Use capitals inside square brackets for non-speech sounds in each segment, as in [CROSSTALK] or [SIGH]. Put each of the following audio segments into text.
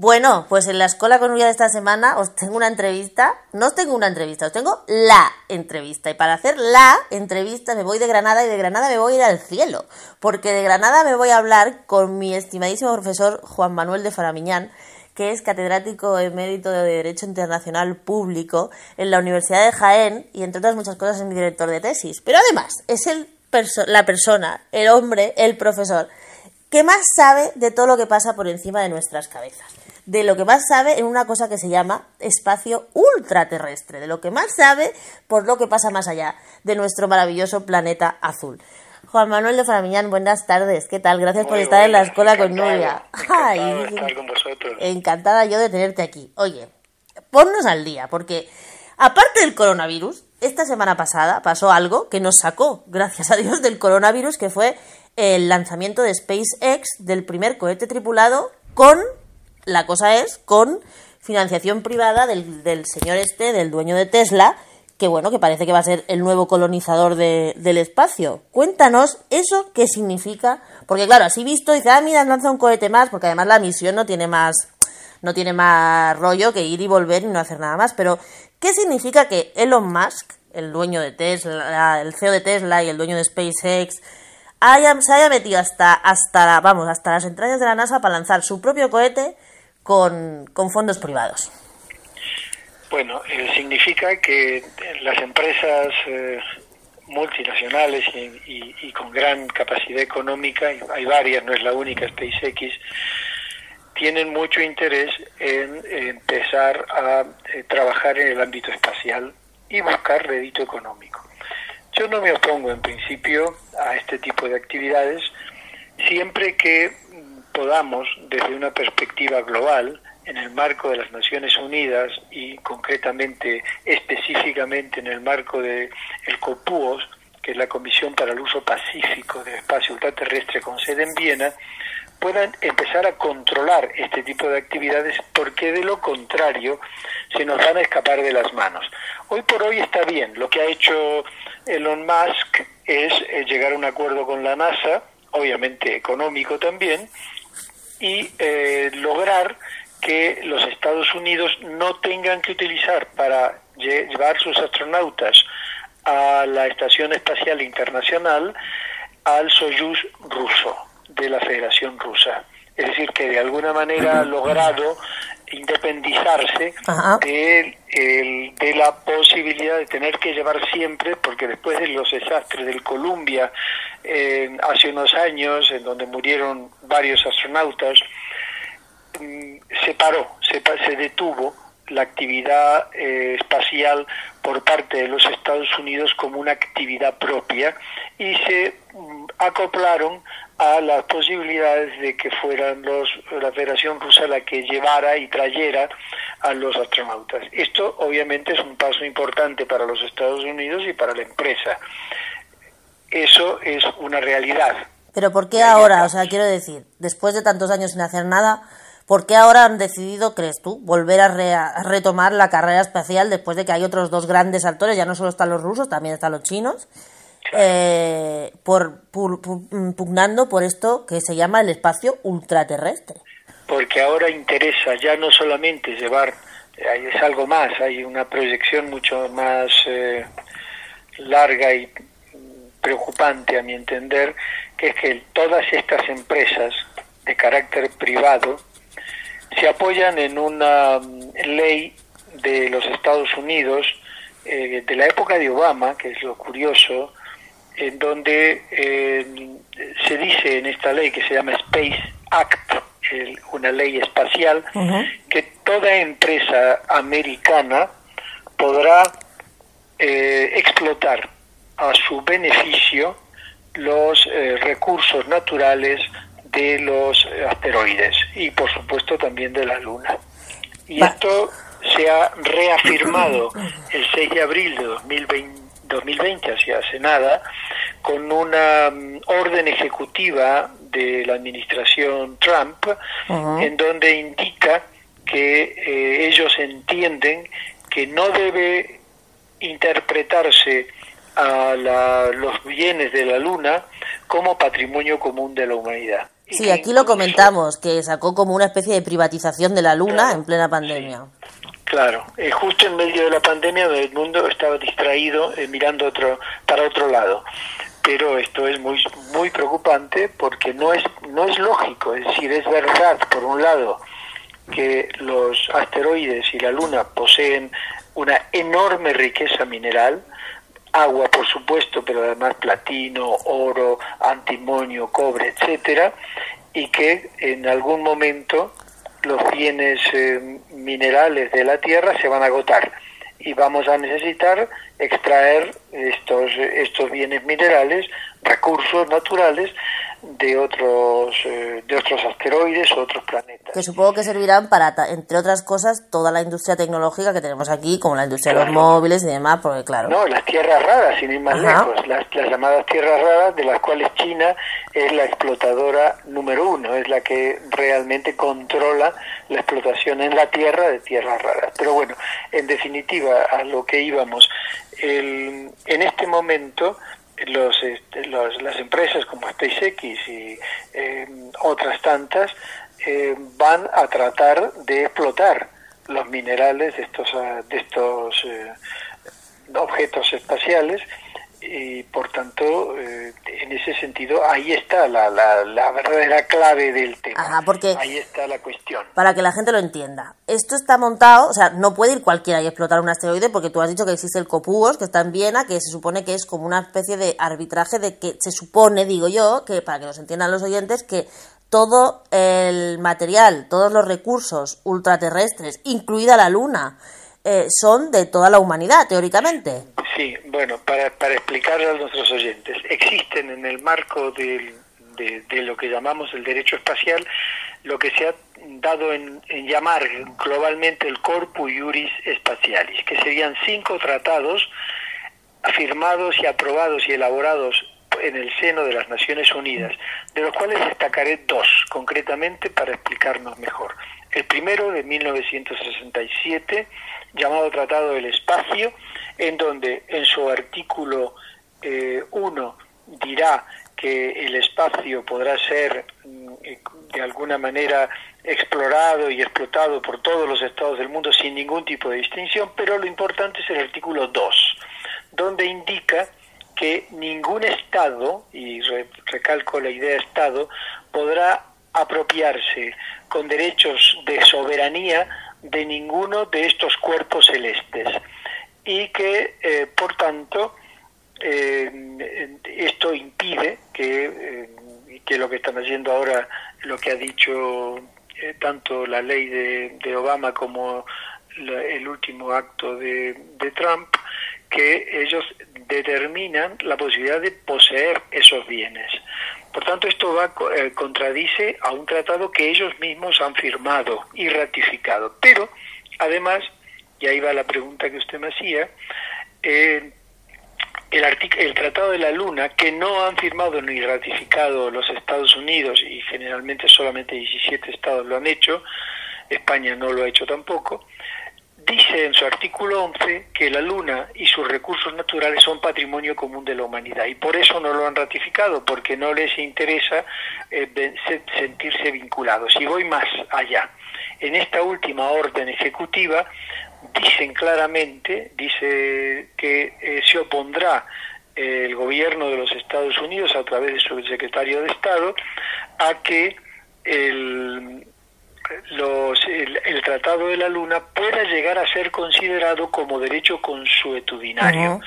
Bueno, pues en la escuela con de esta semana os tengo una entrevista. No os tengo una entrevista, os tengo la entrevista. Y para hacer la entrevista me voy de Granada y de Granada me voy a ir al cielo. Porque de Granada me voy a hablar con mi estimadísimo profesor Juan Manuel de Faramiñán, que es catedrático emérito de Derecho Internacional Público en la Universidad de Jaén y entre otras muchas cosas es mi director de tesis. Pero además es el la persona, el hombre, el profesor que más sabe de todo lo que pasa por encima de nuestras cabezas de lo que más sabe en una cosa que se llama espacio ultraterrestre, de lo que más sabe por lo que pasa más allá de nuestro maravilloso planeta azul. Juan Manuel de Faramiñán, buenas tardes. ¿Qué tal? Gracias por estar en la escuela con Nuria. Ay, estar con vosotros. Encantada yo de tenerte aquí. Oye, ponnos al día, porque aparte del coronavirus, esta semana pasada pasó algo que nos sacó, gracias a Dios, del coronavirus, que fue el lanzamiento de SpaceX del primer cohete tripulado con la cosa es con financiación privada del, del señor este, del dueño de Tesla, que bueno, que parece que va a ser el nuevo colonizador del espacio. Cuéntanos eso qué significa, porque claro, así visto, dice, ah, mira, lanza un cohete más, porque además la misión no tiene más, no tiene más rollo que ir y volver y no hacer nada más, pero ¿qué significa que Elon Musk, el dueño de Tesla, el CEO de Tesla y el dueño de SpaceX, se haya metido hasta, hasta, vamos, hasta las entrañas de la NASA para lanzar su propio cohete con, fondos privados? Bueno, eh, significa que las empresas eh, multinacionales y, con gran capacidad económica, hay varias, no es la única SpaceX, tienen mucho interés en empezar a eh, trabajar en el ámbito espacial y buscar rédito económico. Yo no me opongo en principio a este tipo de actividades siempre que podamos, desde una perspectiva global, en el marco de las Naciones Unidas y concretamente, específicamente en el marco de el COPUOS, que es la Comisión para el Uso Pacífico del Espacio Ultraterrestre con sede en Viena, puedan empezar a controlar este tipo de actividades porque de lo contrario se nos van a escapar de las manos. Hoy por hoy está bien, lo que ha hecho Elon Musk es eh, llegar a un acuerdo con la NASA, obviamente económico también, y eh, lograr que los Estados Unidos no tengan que utilizar para llevar sus astronautas a la Estación Espacial Internacional al Soyuz ruso de la Federación Rusa. Es decir, que de alguna manera ha logrado independizarse de, de la posibilidad de tener que llevar siempre, porque después de los desastres del Columbia eh, hace unos años, en donde murieron varios astronautas, mm, se paró, se, se detuvo la actividad eh, espacial por parte de los Estados Unidos como una actividad propia y se mm, acoplaron a las posibilidades de que fueran los, la Federación Rusa la que llevara y trayera a los astronautas. Esto obviamente es un paso importante para los Estados Unidos y para la empresa. Eso es una realidad. Pero ¿por qué ahora? O sea, quiero decir, después de tantos años sin hacer nada, ¿por qué ahora han decidido, crees tú, volver a, retomar la carrera espacial después de que hay otros dos grandes actores? Ya no solo están los rusos, también están los chinos eh, por, pugnando por esto que se llama el espacio ultraterrestre. Porque ahora interesa ya no solamente llevar, es algo más, hay una proyección mucho más eh, larga y preocupante a mi entender, que es que todas estas empresas de carácter privado se apoyan en una mm, ley de los Estados Unidos eh, de la época de Obama, que es lo curioso, en donde eh, se dice en esta ley que se llama Space Act, una ley espacial, que toda empresa americana podrá eh, explotar a su beneficio los eh, recursos naturales de los asteroides y por supuesto también de la Luna. Y esto se ha reafirmado [CLEARS THROAT] el 6 de abril de 2020 2020, hacia hace nada, con una mm, orden ejecutiva de la administración Trump, en donde indica que eh, ellos entienden que no debe interpretarse a los bienes de la Luna como patrimonio común de la humanidad. Sí, aquí lo comentamos, que sacó como una especie de privatización de la luna en plena pandemia. Claro, eh, justo en medio de la pandemia el mundo estaba distraído eh, mirando otro, para otro lado. Pero esto es muy, muy preocupante porque no es, no es lógico, es decir, es verdad, por un lado, que los asteroides y la Luna poseen una enorme riqueza mineral, agua por supuesto, pero además platino, oro, antimonio, cobre, etcétera, y que en algún momento los bienes eh, minerales de la Tierra se van a agotar y vamos a necesitar extraer estos, estos bienes minerales, recursos naturales de otros eh, de otros asteroides o otros planetas. Que supongo que servirán para, entre otras cosas, toda la industria tecnológica que tenemos aquí, como la industria de los móviles y demás, porque claro. No, las tierras raras, sin ir más lejos, las, las llamadas tierras raras, de las cuales China es la explotadora número uno, es la que realmente controla la explotación en la Tierra de tierras raras. Pero bueno, en definitiva, a lo que íbamos, el, en este momento este, los, las empresas como SpaceX y eh, otras tantas eh, van a tratar de explotar los minerales de estos, de estos eh, objetos espaciales y por tanto eh, en ese sentido ahí está la, la, verdadera clave del tema. Porque ahí está la cuestión. para que la gente lo entienda esto está montado o sea no puede ir cualquiera y explotar un asteroide porque tú has dicho que existe el Copugos que está en Viena que se supone que es como una especie de arbitraje de que se supone digo yo que para que nos entiendan los oyentes que todo el material todos los recursos ultraterrestres incluida la luna eh, son de toda la humanidad, teóricamente. Sí, bueno, para, para explicarle a nuestros oyentes, existen en el marco de, de, lo que llamamos el derecho espacial lo que se ha dado en, llamar globalmente el Corpus Iuris Spatialis, que serían cinco tratados firmados y aprobados y elaborados en el seno de las Naciones Unidas, de los cuales destacaré dos concretamente para explicarnos mejor. El primero de 1967 llamado Tratado del Espacio, en donde en su artículo 1 eh, dirá que el espacio podrá ser mm, eh, de alguna manera explorado y explotado por todos los estados del mundo sin ningún tipo de distinción, pero lo importante es el artículo 2, donde indica que ningún estado, y recalco la idea de estado, podrá apropiarse con derechos de soberanía de ninguno de estos cuerpos celestes y que eh, por tanto eh, esto impide que, eh, que, lo que están haciendo ahora, lo que ha dicho tanto la ley de, Obama como el último acto de, de Trump, que ellos determinan la posibilidad de poseer esos bienes. Por tanto, esto va, eh, contradice a un tratado que ellos mismos han firmado y ratificado. Pero, además, y ahí va la pregunta que usted me hacía, eh, el, el Tratado de la Luna, que no han firmado ni ratificado los Estados Unidos, y generalmente solamente 17 estados lo han hecho, España no lo ha hecho tampoco, dice en su artículo 11 que la Luna y sus recursos naturales son patrimonio común de la humanidad y por eso no lo han ratificado, porque no les interesa eh, sentirse vinculados. Y voy más allá. En esta última orden ejecutiva dicen claramente, dice que eh, se opondrá eh, el gobierno de los Estados Unidos a través de su secretario de Estado a que el, los, el, Tratado de la Luna pueda llegar a ser considerado como derecho consuetudinario.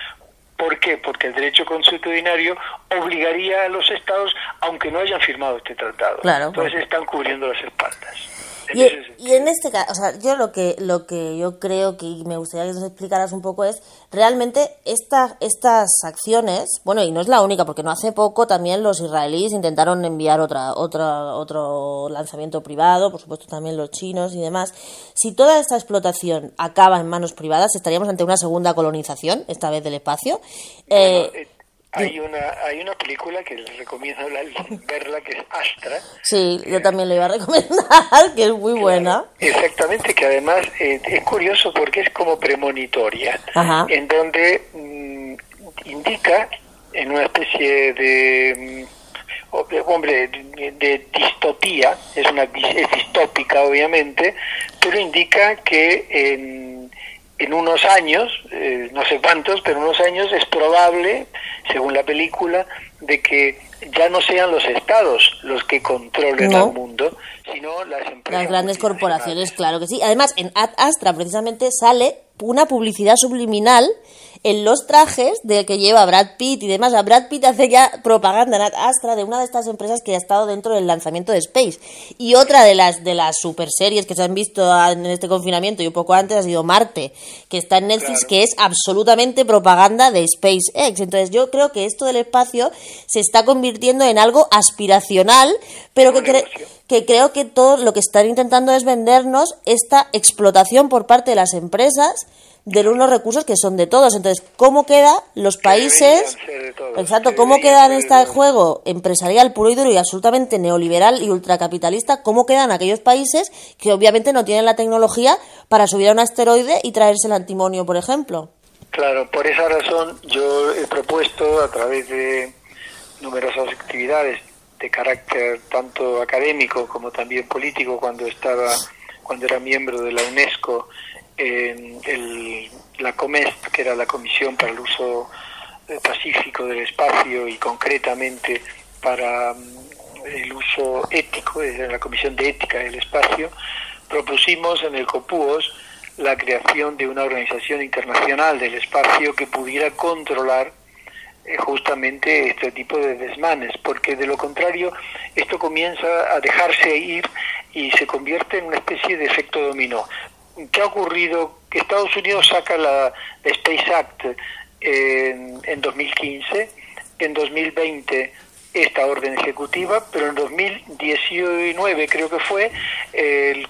¿Por qué? Porque el derecho consuetudinario obligaría a los estados, aunque no hayan firmado este tratado. Entonces están cubriendo las espaldas. Y, en este caso, o sea, yo lo que, lo que yo creo que me gustaría que nos explicaras un poco es, realmente esta, estas acciones, bueno, y no es la única, porque no hace poco también los israelíes intentaron enviar otra, otra, otro lanzamiento privado, por supuesto también los chinos y demás. Si toda esta explotación acaba en manos privadas, estaríamos ante una segunda colonización, esta vez del espacio. Eh, eh, hay una, hay una película que les recomiendo [LAUGHS] verla que es Astra. Sí, yo también le iba a recomendar, [LAUGHS] que es muy buena. Exactamente, que además eh, es curioso porque es como premonitoria, en donde mm, indica en una especie de mm, hombre, de, distopía, es, una, es distópica obviamente, pero indica que en, en unos años, eh, no sé cuántos, pero en unos años es probable, según la película, de que ya no sean los estados los que controlen el mundo, sino las empresas. Las grandes corporaciones, claro que sí. Además, en Ad Astra precisamente sale una publicidad subliminal en los trajes de que lleva Brad Pitt y demás. A Brad Pitt hace ya propaganda en Astra de una de estas empresas que ha estado dentro del lanzamiento de Space. Y otra de las de las super series que se han visto en este confinamiento y un poco antes ha sido Marte, que está en Netflix, que es absolutamente propaganda de SpaceX. Entonces yo creo que esto del espacio se está convirtiendo en algo aspiracional, pero que, que creo que todo lo que están intentando es vendernos esta explotación por parte de las empresas de unos recursos que son de todos. Entonces, ¿cómo queda los países? Exacto, ¿cómo queda en este juego empresarial puro y duro y absolutamente neoliberal y ultracapitalista? ¿Cómo quedan aquellos países que obviamente no tienen la tecnología para subir a un asteroide y traerse el antimonio, por ejemplo? Claro, por esa razón yo he propuesto a través de numerosas actividades de carácter tanto académico como también político cuando estaba cuando era miembro de la UNESCO el, la COMEST, que era la Comisión para el Uso eh, Pacífico del Espacio y concretamente para mm, el uso ético, desde la Comisión de Ética del Espacio, propusimos en el COPUOS la creación de una organización internacional del espacio que pudiera controlar eh, justamente este tipo de desmanes, porque de lo contrario esto comienza a dejarse ir y se convierte en una especie de efecto dominó. ¿Qué ha ocurrido? Que Estados Unidos saca la, Space Act en, en 2015, en 2020 esta orden ejecutiva, pero en 2019 creo que fue, el,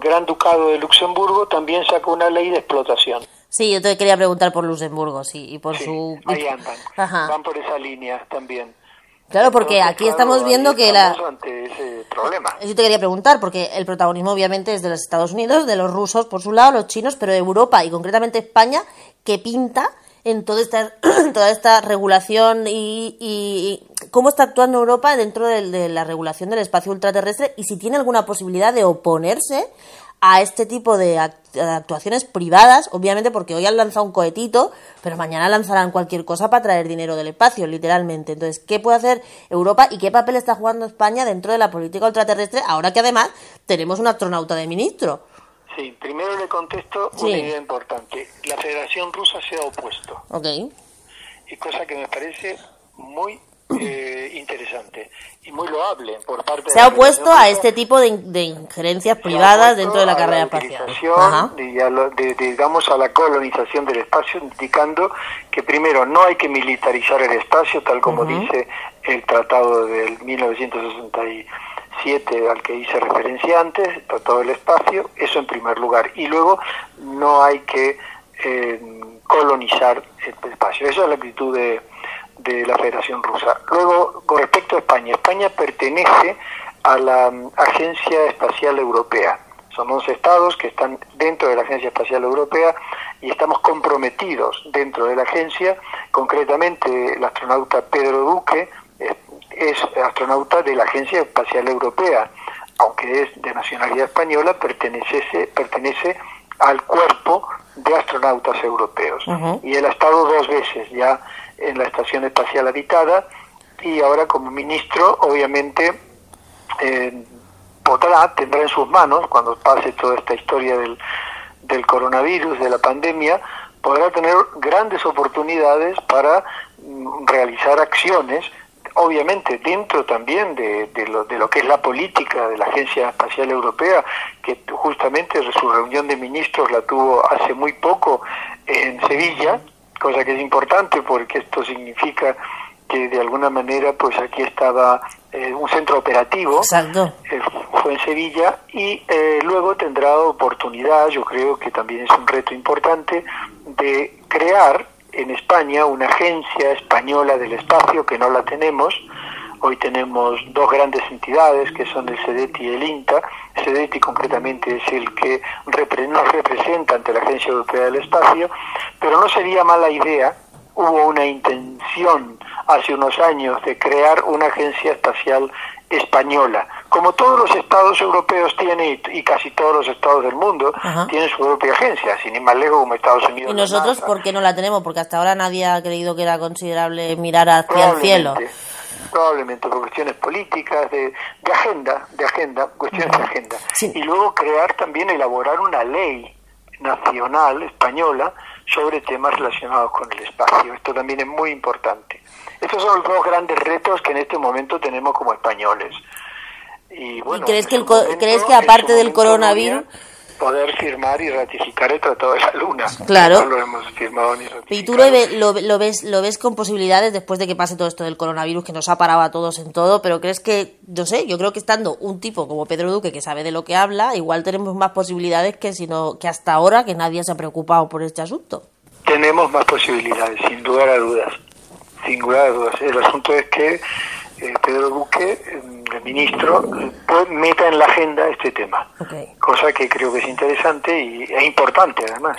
Gran Ducado de Luxemburgo también sacó una ley de explotación. Sí, yo te quería preguntar por Luxemburgo, sí, y por su... Ahí andan, van por esa línea también. Claro, porque aquí estamos viendo que la... ese problema. Yo te quería preguntar, porque el protagonismo obviamente es de los Estados Unidos, de los rusos por su lado, los chinos, pero de Europa y concretamente España, que pinta en toda esta, [CLEARS THROAT] toda esta regulación y, cómo está actuando Europa dentro de la regulación del espacio ultraterrestre y si tiene alguna posibilidad de oponerse a este tipo de actuaciones privadas, obviamente porque hoy han lanzado un cohetito, pero mañana lanzarán cualquier cosa para traer dinero del espacio, literalmente. Entonces, ¿qué puede hacer Europa y qué papel está jugando España dentro de la política ultraterrestre ahora que además tenemos un astronauta de ministro? Sí, primero le contesto una idea importante. La Federación Rusa se ha opuesto. Ok. Y cosa que me parece muy eh, interesante y muy loable por parte se ha opuesto a este tipo de, injerencias privadas dentro de la carrera espacial de, digamos a la colonización del espacio indicando que primero no hay que militarizar el espacio tal como dice el tratado del 1967 al que hice referencia antes el tratado del espacio eso en primer lugar. Y luego no hay que eh, colonizar el espacio. Esa es la actitud de de la Federación Rusa. Luego, con respecto a España, España pertenece a la mm, Agencia Espacial Europea. Son 11 estados que están dentro de la Agencia Espacial Europea y estamos comprometidos dentro de la agencia. Concretamente, el astronauta Pedro Duque es, astronauta de la Agencia Espacial Europea, aunque es de nacionalidad española, pertenece, pertenece al cuerpo de astronautas europeos. Y él ha estado dos veces ya en la Estación Espacial Habitada y ahora como ministro obviamente eh, podrá, tendrá en sus manos, cuando pase toda esta historia del, del coronavirus, de la pandemia, podrá tener grandes oportunidades para mm, realizar acciones, obviamente dentro también de, de, lo, de lo que es la política de la Agencia Espacial Europea, que justamente su reunión de ministros la tuvo hace muy poco en Sevilla, cosa que es importante porque esto significa que de alguna manera pues aquí estaba eh, un centro operativo eh, fue en Sevilla y eh, luego tendrá oportunidad yo creo que también es un reto importante de crear en España una agencia española del espacio que no la tenemos Hoy tenemos dos grandes entidades que son el CEDETI y el INTA. CEDETI concretamente es el que nos representa ante la Agencia Europea del Espacio, pero no sería mala idea hubo una intención hace unos años de crear una agencia espacial española. Como todos los estados europeos tienen y, casi todos los estados del mundo tienen su propia agencia, sin ir más lejos como Estados Unidos. ¿Y nosotros por qué no la tenemos? Porque hasta ahora nadie ha creído que era considerable mirar hacia el cielo. Probablemente por cuestiones políticas, de, de agenda, de agenda, cuestiones de agenda. Y luego crear también, elaborar una ley nacional española sobre temas relacionados con el espacio. Esto también es muy importante. Estos son los dos grandes retos que en este momento tenemos como españoles. ¿Y, bueno, crees, que, crees que aparte del coronavirus poder firmar y ratificar el Tratado de la Luna. Claro. No lo hemos firmado ni ratificado. ¿Y tú lo, lo, ves, lo ves con posibilidades después de que pase todo esto del coronavirus que nos ha parado a todos en todo? Pero crees que, no sé, yo creo que estando un tipo como Pedro Duque que sabe de lo que habla, igual tenemos más posibilidades que, sino, que hasta ahora que nadie se ha preocupado por este asunto. Tenemos más posibilidades, sin lugar a dudas. Sin lugar a dudas. El asunto es que eh, Pedro Duque, el ministro, pues meta en la agenda este tema. Cosa que creo que es interesante y es importante además.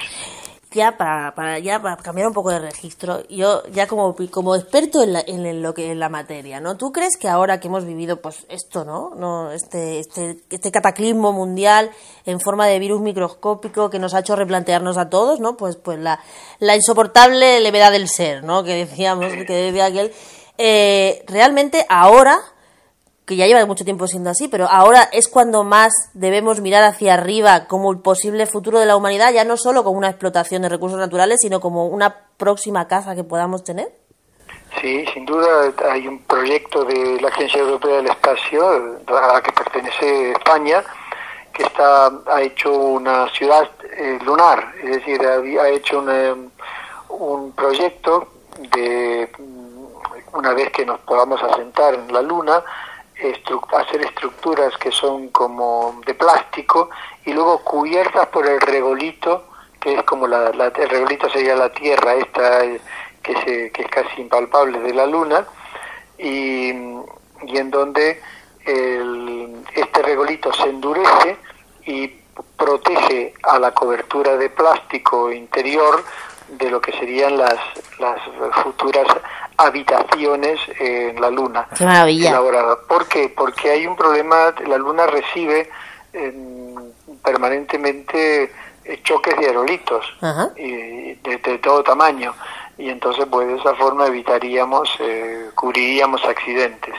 Ya para, para, ya para cambiar un poco de registro, yo ya como, como experto en, la, en lo que en la materia, ¿no? ¿Tú crees que ahora que hemos vivido pues esto, ¿no? no este, este, este cataclismo mundial en forma de virus microscópico que nos ha hecho replantearnos a todos, ¿no? Pues, pues la, la insoportable levedad del ser, ¿no? Que decíamos, que decía aquel, eh, realmente ahora, que ya lleva mucho tiempo siendo así, pero ahora es cuando más debemos mirar hacia arriba como el posible futuro de la humanidad, ya no solo como una explotación de recursos naturales, sino como una próxima casa que podamos tener. Sí, sin duda hay un proyecto de la Agencia Europea del Espacio, a la que pertenece España, que está ha hecho una ciudad eh, lunar, es decir, ha, hecho un, un proyecto de una vez que nos podamos asentar en la Luna, hacer estructuras que son como de plástico y luego cubiertas por el regolito, que es como la, el regolito sería la Tierra, esta eh, que, se, que es casi impalpable de la Luna, y, y en donde el, este regolito se endurece y protege a la cobertura de plástico interior de lo que serían las, las futuras habitaciones en la Luna. Qué maravilla. ¿Por qué? Porque hay un problema, la Luna recibe permanentemente eh, choques de aerolitos y de, todo tamaño y entonces pues de esa forma evitaríamos, eh, cubriríamos accidentes.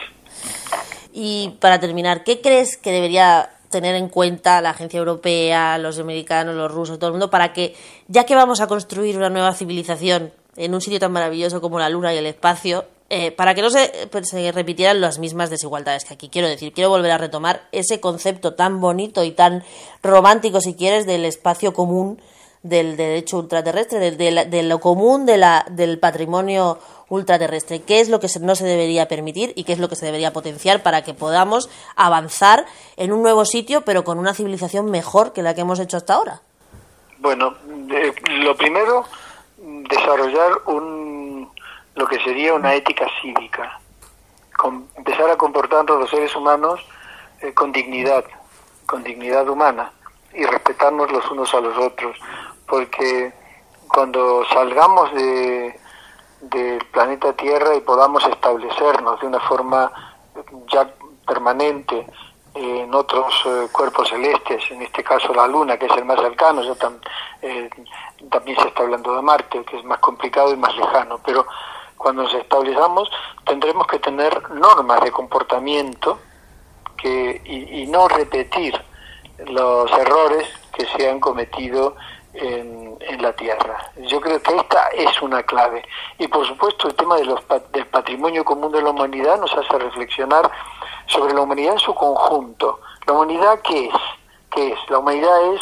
Y para terminar, ¿qué crees que debería tener en cuenta la agencia europea, los americanos, los rusos, todo el mundo, para que, ya que vamos a construir una nueva civilización en un sitio tan maravilloso como la Luna y el espacio, eh, para que no se, pues, se, repitieran las mismas desigualdades que aquí. Quiero decir, quiero volver a retomar ese concepto tan bonito y tan romántico, si quieres, del espacio común, del derecho ultraterrestre, de, lo común del patrimonio ultraterrestre. ¿Qué es lo que no se debería permitir y qué es lo que se debería potenciar para que podamos avanzar en un nuevo sitio, pero con una civilización mejor que la que hemos hecho hasta ahora? Bueno, lo primero, desarrollar un, lo que sería una ética cívica. empezar a comportarnos los seres humanos eh, con dignidad, con dignidad humana y respetarnos los unos a los otros, porque cuando salgamos de, del planeta Tierra y podamos establecernos de una forma ya permanente en otros eh, cuerpos celestes, en este caso la Luna, que es el más cercano, ya eh, también se está hablando de Marte, que es más complicado y más lejano, pero cuando nos establezamos tendremos que tener normas de comportamiento que, y, no repetir los errores que se han cometido en, en, la tierra. Yo creo que esta es una clave. Y por supuesto el tema de los, del patrimonio común de la humanidad nos hace reflexionar sobre la humanidad en su conjunto. ¿La humanidad qué es? ¿Qué es? La humanidad es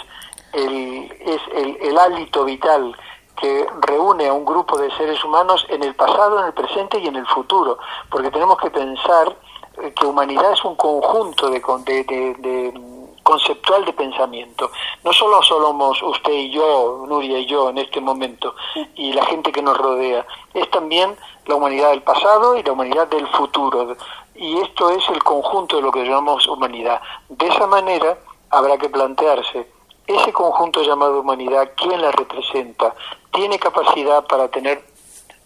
el, es el, el hálito vital que reúne a un grupo de seres humanos en el pasado, en el presente y en el futuro, porque tenemos que pensar eh, que humanidad es un conjunto de, de, de conceptual de pensamiento. No solo somos usted y yo, Nuria y yo en este momento, y la gente que nos rodea, es también la humanidad del pasado y la humanidad del futuro. Y esto es el conjunto de lo que llamamos humanidad. De esa manera habrá que plantearse ese conjunto llamado humanidad, ¿quién la representa? ¿Tiene capacidad para tener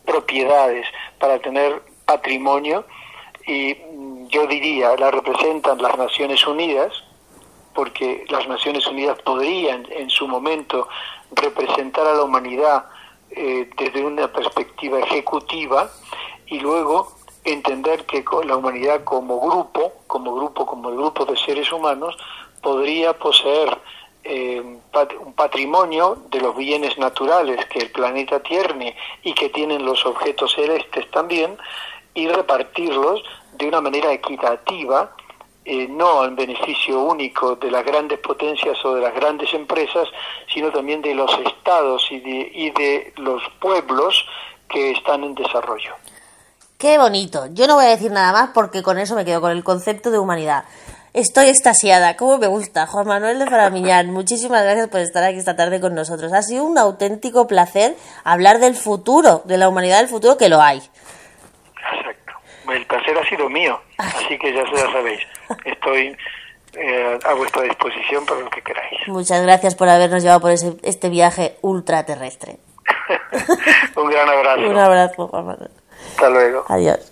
propiedades, para tener patrimonio y mm, yo diría la representan las Naciones Unidas, porque las Naciones Unidas podrían en su momento representar a la humanidad eh, desde una perspectiva ejecutiva y luego entender que la humanidad como grupo, como grupo, como grupo de seres humanos, podría poseer eh, un patrimonio de los bienes naturales que el planeta tiene y que tienen los objetos celestes también, y repartirlos de una manera equitativa, eh, no en beneficio único de las grandes potencias o de las grandes empresas, sino también de los estados y de, y de los pueblos que están en desarrollo. Qué bonito. Yo no voy a decir nada más porque con eso me quedo con el concepto de humanidad. Estoy extasiada, cómo me gusta. Juan Manuel de Faramiñán, [LAUGHS] muchísimas gracias por estar aquí esta tarde con nosotros. Ha sido un auténtico placer hablar del futuro, de la humanidad del futuro, que lo hay. Exacto. El placer ha sido mío, así que ya, ya sabéis, estoy eh, a vuestra disposición para lo que queráis. Muchas gracias por habernos llevado por este viaje ultraterrestre. [LAUGHS] un gran abrazo. [LAUGHS] un abrazo, Juan Manuel. Hasta luego. Adiós.